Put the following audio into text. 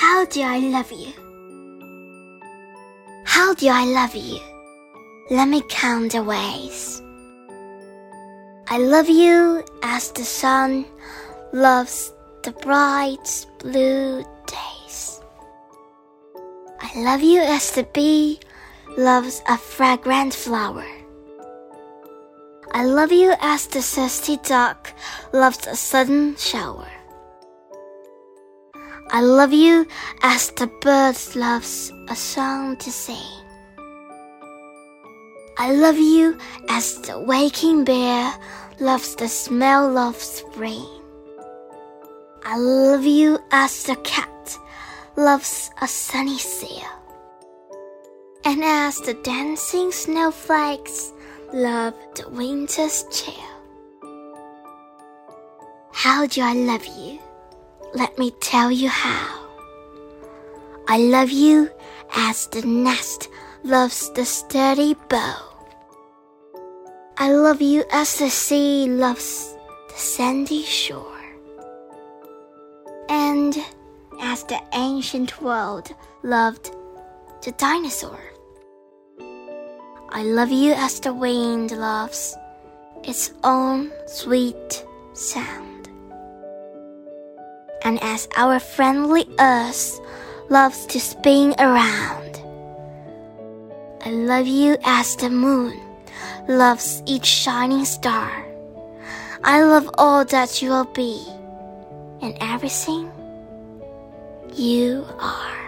How do I love you? How do I love you? Let me count the ways. I love you as the sun loves the bright blue days. I love you as the bee loves a fragrant flower. I love you as the thirsty duck loves a sudden shower. I love you as the bird loves a song to sing. I love you as the waking bear loves the smell of spring. I love you as the cat loves a sunny sail. And as the dancing snowflakes love the winter's chill. How do I love you? Let me tell you how. I love you as the nest loves the sturdy bough. I love you as the sea loves the sandy shore. And as the ancient world loved the dinosaur. I love you as the wind loves its own sweet sound. And as our friendly earth loves to spin around. I love you as the moon loves each shining star. I love all that you will be and everything you are.